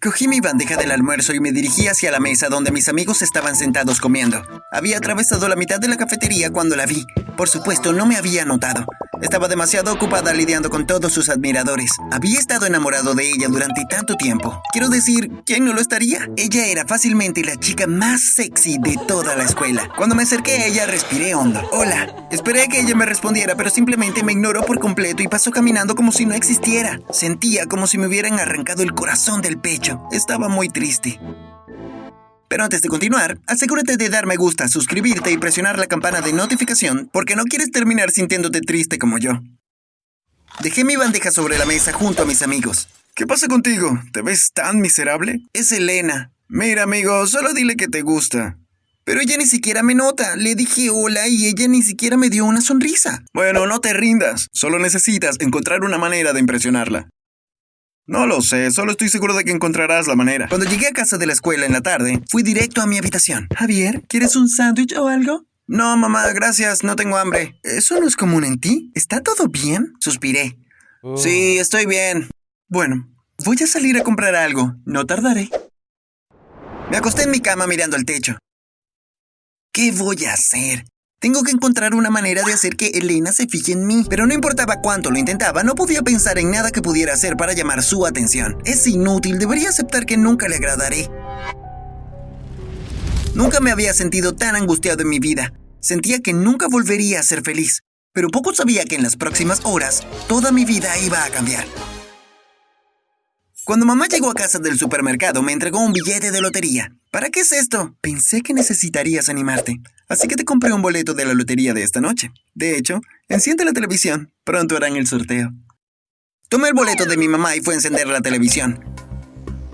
Cogí mi bandeja del almuerzo y me dirigí hacia la mesa donde mis amigos estaban sentados comiendo. Había atravesado la mitad de la cafetería cuando la vi. Por supuesto, no me había notado. Estaba demasiado ocupada lidiando con todos sus admiradores. Había estado enamorado de ella durante tanto tiempo. Quiero decir, ¿quién no lo estaría? Ella era fácilmente la chica más sexy de toda la escuela. Cuando me acerqué a ella, respiré hondo. Hola. Esperé que ella me respondiera, pero simplemente me ignoró por completo y pasó caminando como si no existiera. Sentía como si me hubieran arrancado el corazón del pecho. Estaba muy triste. Pero antes de continuar, asegúrate de dar me gusta, suscribirte y presionar la campana de notificación porque no quieres terminar sintiéndote triste como yo. Dejé mi bandeja sobre la mesa junto a mis amigos. ¿Qué pasa contigo? ¿Te ves tan miserable? Es Elena. Mira, amigo, solo dile que te gusta. Pero ella ni siquiera me nota. Le dije hola y ella ni siquiera me dio una sonrisa. Bueno, no te rindas. Solo necesitas encontrar una manera de impresionarla. No lo sé, solo estoy seguro de que encontrarás la manera. Cuando llegué a casa de la escuela en la tarde, fui directo a mi habitación. Javier, ¿quieres un sándwich o algo? No, mamá, gracias, no tengo hambre. ¿Eso no es común en ti? ¿Está todo bien? Suspiré. Sí, estoy bien. Bueno, voy a salir a comprar algo. No tardaré. Me acosté en mi cama mirando al techo. ¿Qué voy a hacer? Tengo que encontrar una manera de hacer que Elena se fije en mí, pero no importaba cuánto lo intentaba, no podía pensar en nada que pudiera hacer para llamar su atención. Es inútil, debería aceptar que nunca le agradaré. Nunca me había sentido tan angustiado en mi vida. Sentía que nunca volvería a ser feliz, pero poco sabía que en las próximas horas toda mi vida iba a cambiar. Cuando mamá llegó a casa del supermercado, me entregó un billete de lotería. ¿Para qué es esto? Pensé que necesitarías animarte, así que te compré un boleto de la lotería de esta noche. De hecho, enciende la televisión, pronto harán el sorteo. Tomé el boleto de mi mamá y fue a encender la televisión.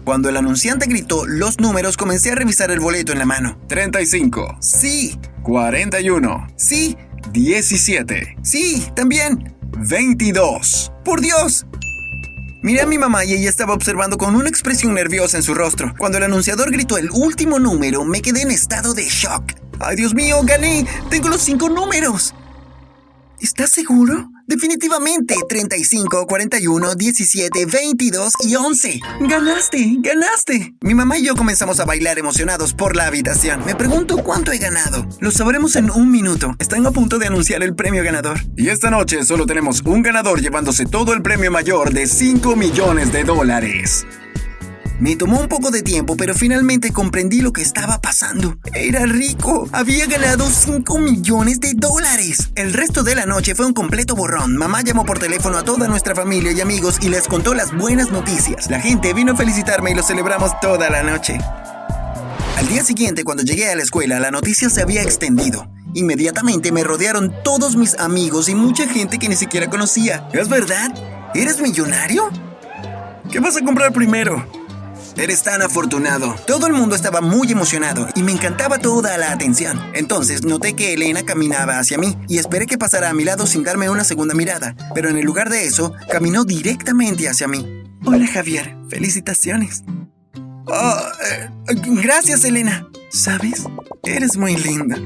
Cuando el anunciante gritó los números, comencé a revisar el boleto en la mano. 35. Sí. 41. Sí. 17. Sí, también. 22. ¡Por Dios! Miré a mi mamá y ella estaba observando con una expresión nerviosa en su rostro. Cuando el anunciador gritó el último número, me quedé en estado de shock. ¡Ay, Dios mío, gané! ¡Tengo los cinco números! ¿Estás seguro? Definitivamente, 35, 41, 17, 22 y 11. ¡Ganaste! ¡Ganaste! Mi mamá y yo comenzamos a bailar emocionados por la habitación. Me pregunto cuánto he ganado. Lo sabremos en un minuto. Están a punto de anunciar el premio ganador. Y esta noche solo tenemos un ganador llevándose todo el premio mayor de 5 millones de dólares. Me tomó un poco de tiempo, pero finalmente comprendí lo que estaba pasando. Era rico. Había ganado 5 millones de dólares. El resto de la noche fue un completo borrón. Mamá llamó por teléfono a toda nuestra familia y amigos y les contó las buenas noticias. La gente vino a felicitarme y lo celebramos toda la noche. Al día siguiente, cuando llegué a la escuela, la noticia se había extendido. Inmediatamente me rodearon todos mis amigos y mucha gente que ni siquiera conocía. ¿Es verdad? ¿Eres millonario? ¿Qué vas a comprar primero? Eres tan afortunado. Todo el mundo estaba muy emocionado y me encantaba toda la atención. Entonces noté que Elena caminaba hacia mí y esperé que pasara a mi lado sin darme una segunda mirada. Pero en el lugar de eso, caminó directamente hacia mí. Hola Javier, felicitaciones. Oh, eh, gracias Elena. ¿Sabes? Eres muy linda.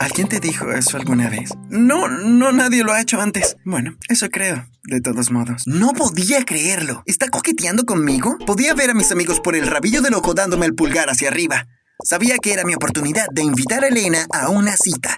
¿Alguien te dijo eso alguna vez? No, no, nadie lo ha hecho antes. Bueno, eso creo, de todos modos. No podía creerlo. ¿Está coqueteando conmigo? Podía ver a mis amigos por el rabillo del ojo dándome el pulgar hacia arriba. Sabía que era mi oportunidad de invitar a Elena a una cita.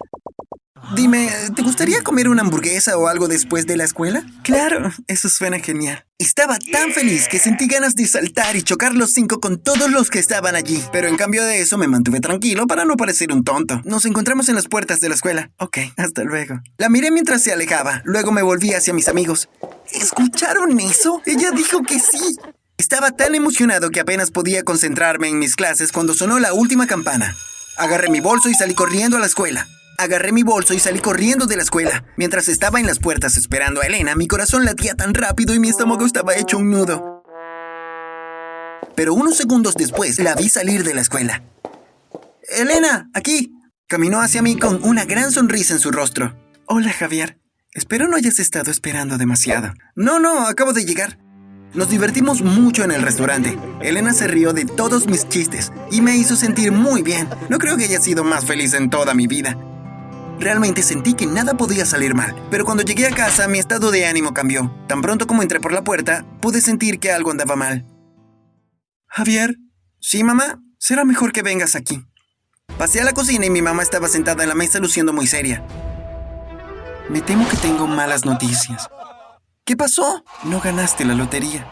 Dime, ¿te gustaría comer una hamburguesa o algo después de la escuela? Claro, eso suena genial. Estaba tan feliz que sentí ganas de saltar y chocar los cinco con todos los que estaban allí. Pero en cambio de eso me mantuve tranquilo para no parecer un tonto. Nos encontramos en las puertas de la escuela. Ok, hasta luego. La miré mientras se alejaba. Luego me volví hacia mis amigos. ¿Escucharon eso? Ella dijo que sí. Estaba tan emocionado que apenas podía concentrarme en mis clases cuando sonó la última campana. Agarré mi bolso y salí corriendo a la escuela. Agarré mi bolso y salí corriendo de la escuela. Mientras estaba en las puertas esperando a Elena, mi corazón latía tan rápido y mi estómago estaba hecho un nudo. Pero unos segundos después la vi salir de la escuela. Elena, aquí. Caminó hacia mí con una gran sonrisa en su rostro. Hola, Javier. Espero no hayas estado esperando demasiado. No, no, acabo de llegar. Nos divertimos mucho en el restaurante. Elena se rió de todos mis chistes y me hizo sentir muy bien. No creo que haya sido más feliz en toda mi vida. Realmente sentí que nada podía salir mal, pero cuando llegué a casa mi estado de ánimo cambió. Tan pronto como entré por la puerta, pude sentir que algo andaba mal. Javier. Sí, mamá. Será mejor que vengas aquí. Pasé a la cocina y mi mamá estaba sentada en la mesa luciendo muy seria. Me temo que tengo malas noticias. ¿Qué pasó? No ganaste la lotería.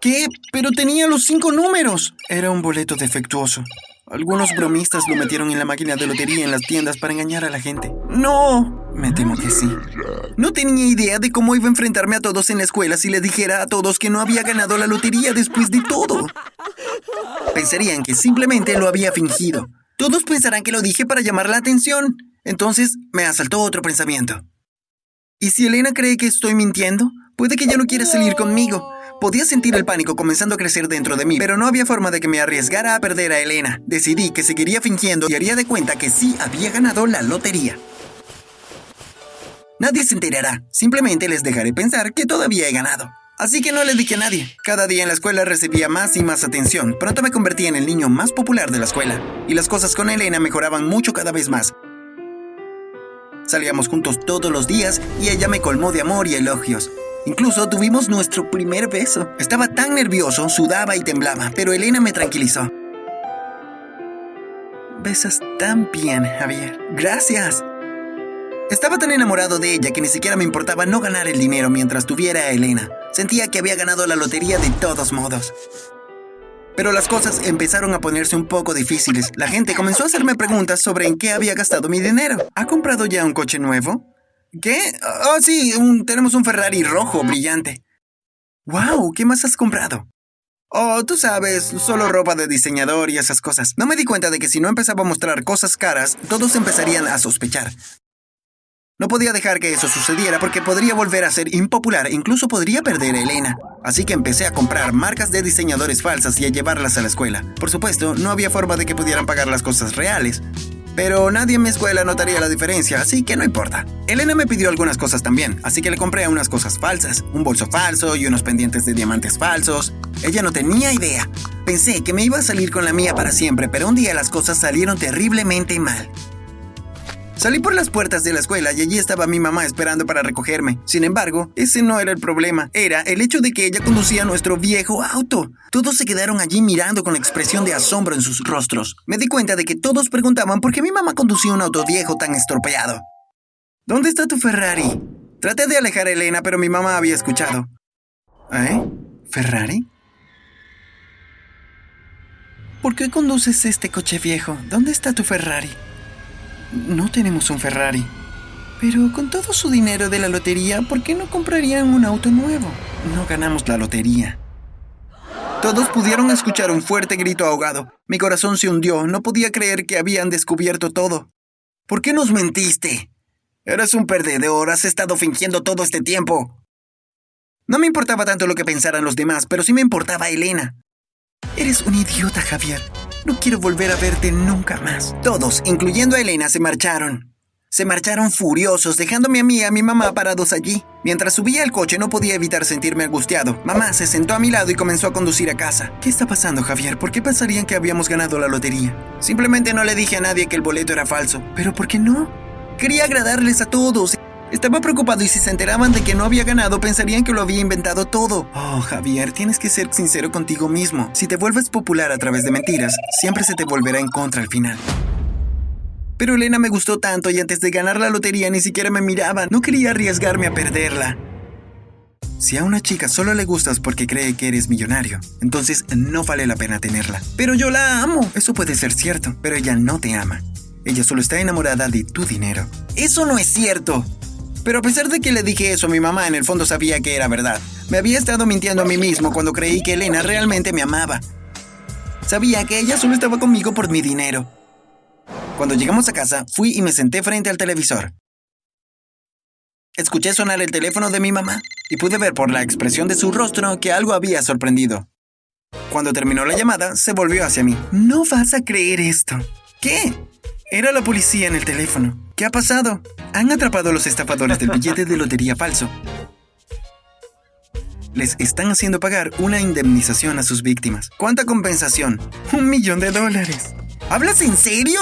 ¿Qué? Pero tenía los cinco números. Era un boleto defectuoso. Algunos bromistas lo metieron en la máquina de lotería en las tiendas para engañar a la gente. ¡No! Me temo que sí. No tenía idea de cómo iba a enfrentarme a todos en la escuela si les dijera a todos que no había ganado la lotería después de todo. Pensarían que simplemente lo había fingido. Todos pensarán que lo dije para llamar la atención. Entonces me asaltó otro pensamiento. ¿Y si Elena cree que estoy mintiendo? Puede que ya no quiera salir conmigo. Podía sentir el pánico comenzando a crecer dentro de mí, pero no había forma de que me arriesgara a perder a Elena. Decidí que seguiría fingiendo y haría de cuenta que sí había ganado la lotería. Nadie se enterará, simplemente les dejaré pensar que todavía he ganado. Así que no le dije a nadie. Cada día en la escuela recibía más y más atención. Pronto me convertí en el niño más popular de la escuela. Y las cosas con Elena mejoraban mucho cada vez más. Salíamos juntos todos los días y ella me colmó de amor y elogios. Incluso tuvimos nuestro primer beso. Estaba tan nervioso, sudaba y temblaba, pero Elena me tranquilizó. Besas tan bien, Javier. Gracias. Estaba tan enamorado de ella que ni siquiera me importaba no ganar el dinero mientras tuviera a Elena. Sentía que había ganado la lotería de todos modos. Pero las cosas empezaron a ponerse un poco difíciles. La gente comenzó a hacerme preguntas sobre en qué había gastado mi dinero. ¿Ha comprado ya un coche nuevo? ¿Qué? Oh, sí, tenemos un Ferrari rojo brillante. ¡Wow! ¿Qué más has comprado? Oh, tú sabes, solo ropa de diseñador y esas cosas. No me di cuenta de que si no empezaba a mostrar cosas caras, todos empezarían a sospechar. No podía dejar que eso sucediera porque podría volver a ser impopular e incluso podría perder a Elena. Así que empecé a comprar marcas de diseñadores falsas y a llevarlas a la escuela. Por supuesto, no había forma de que pudieran pagar las cosas reales. Pero nadie en mi escuela notaría la diferencia, así que no importa. Elena me pidió algunas cosas también, así que le compré unas cosas falsas, un bolso falso y unos pendientes de diamantes falsos. Ella no tenía idea. Pensé que me iba a salir con la mía para siempre, pero un día las cosas salieron terriblemente mal. Salí por las puertas de la escuela y allí estaba mi mamá esperando para recogerme. Sin embargo, ese no era el problema. Era el hecho de que ella conducía nuestro viejo auto. Todos se quedaron allí mirando con expresión de asombro en sus rostros. Me di cuenta de que todos preguntaban por qué mi mamá conducía un auto viejo tan estropeado. ¿Dónde está tu Ferrari? Traté de alejar a Elena, pero mi mamá había escuchado. ¿Eh? ¿Ferrari? ¿Por qué conduces este coche viejo? ¿Dónde está tu Ferrari? No tenemos un Ferrari. Pero con todo su dinero de la lotería, ¿por qué no comprarían un auto nuevo? No ganamos la lotería. Todos pudieron escuchar un fuerte grito ahogado. Mi corazón se hundió. No podía creer que habían descubierto todo. ¿Por qué nos mentiste? Eres un perdedor. Has estado fingiendo todo este tiempo. No me importaba tanto lo que pensaran los demás, pero sí me importaba Elena. Eres un idiota, Javier. No quiero volver a verte nunca más. Todos, incluyendo a Elena, se marcharon. Se marcharon furiosos, dejándome a mí y a mi mamá parados allí. Mientras subía al coche no podía evitar sentirme angustiado. Mamá se sentó a mi lado y comenzó a conducir a casa. ¿Qué está pasando, Javier? ¿Por qué pensarían que habíamos ganado la lotería? Simplemente no le dije a nadie que el boleto era falso. ¿Pero por qué no? Quería agradarles a todos. Estaba preocupado y si se enteraban de que no había ganado pensarían que lo había inventado todo. Oh, Javier, tienes que ser sincero contigo mismo. Si te vuelves popular a través de mentiras, siempre se te volverá en contra al final. Pero Elena me gustó tanto y antes de ganar la lotería ni siquiera me miraba. No quería arriesgarme a perderla. Si a una chica solo le gustas porque cree que eres millonario, entonces no vale la pena tenerla. Pero yo la amo. Eso puede ser cierto, pero ella no te ama. Ella solo está enamorada de tu dinero. Eso no es cierto. Pero a pesar de que le dije eso, mi mamá en el fondo sabía que era verdad. Me había estado mintiendo a mí mismo cuando creí que Elena realmente me amaba. Sabía que ella solo estaba conmigo por mi dinero. Cuando llegamos a casa, fui y me senté frente al televisor. Escuché sonar el teléfono de mi mamá y pude ver por la expresión de su rostro que algo había sorprendido. Cuando terminó la llamada, se volvió hacia mí. No vas a creer esto. ¿Qué? Era la policía en el teléfono. ¿Qué ha pasado? Han atrapado a los estafadores del billete de lotería falso. Les están haciendo pagar una indemnización a sus víctimas. ¿Cuánta compensación? Un millón de dólares. ¿Hablas en serio?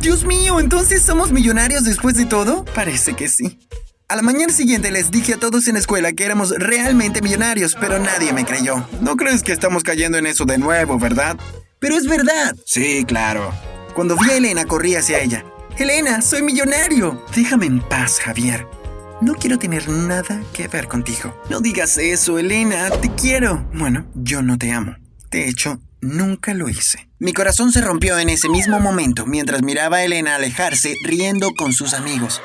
Dios mío, ¿entonces somos millonarios después de todo? Parece que sí. A la mañana siguiente les dije a todos en la escuela que éramos realmente millonarios, pero nadie me creyó. No crees que estamos cayendo en eso de nuevo, ¿verdad? Pero es verdad. Sí, claro. Cuando vi a Elena, corrí hacia ella. Elena, soy millonario. Déjame en paz, Javier. No quiero tener nada que ver contigo. No digas eso, Elena, te quiero. Bueno, yo no te amo. De hecho, nunca lo hice. Mi corazón se rompió en ese mismo momento mientras miraba a Elena alejarse riendo con sus amigos.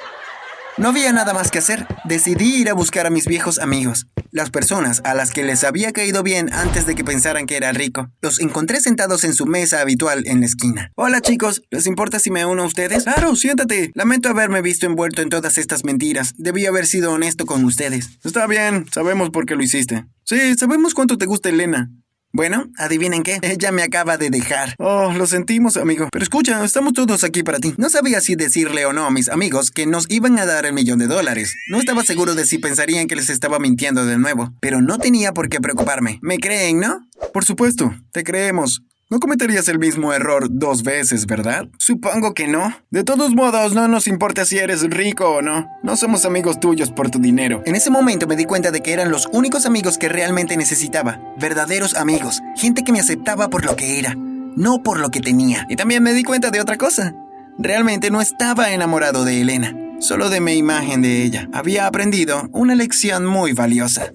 No había nada más que hacer. Decidí ir a buscar a mis viejos amigos, las personas a las que les había caído bien antes de que pensaran que era rico. Los encontré sentados en su mesa habitual en la esquina. Hola chicos, ¿les importa si me uno a ustedes? Claro, siéntate. Lamento haberme visto envuelto en todas estas mentiras. Debí haber sido honesto con ustedes. Está bien, sabemos por qué lo hiciste. Sí, sabemos cuánto te gusta Elena. Bueno, adivinen qué, ella me acaba de dejar. Oh, lo sentimos, amigo. Pero escucha, estamos todos aquí para ti. No sabía si decirle o no a mis amigos que nos iban a dar el millón de dólares. No estaba seguro de si pensarían que les estaba mintiendo de nuevo, pero no tenía por qué preocuparme. ¿Me creen, no? Por supuesto, te creemos. No cometerías el mismo error dos veces, ¿verdad? Supongo que no. De todos modos, no nos importa si eres rico o no. No somos amigos tuyos por tu dinero. En ese momento me di cuenta de que eran los únicos amigos que realmente necesitaba. Verdaderos amigos. Gente que me aceptaba por lo que era, no por lo que tenía. Y también me di cuenta de otra cosa. Realmente no estaba enamorado de Elena, solo de mi imagen de ella. Había aprendido una lección muy valiosa.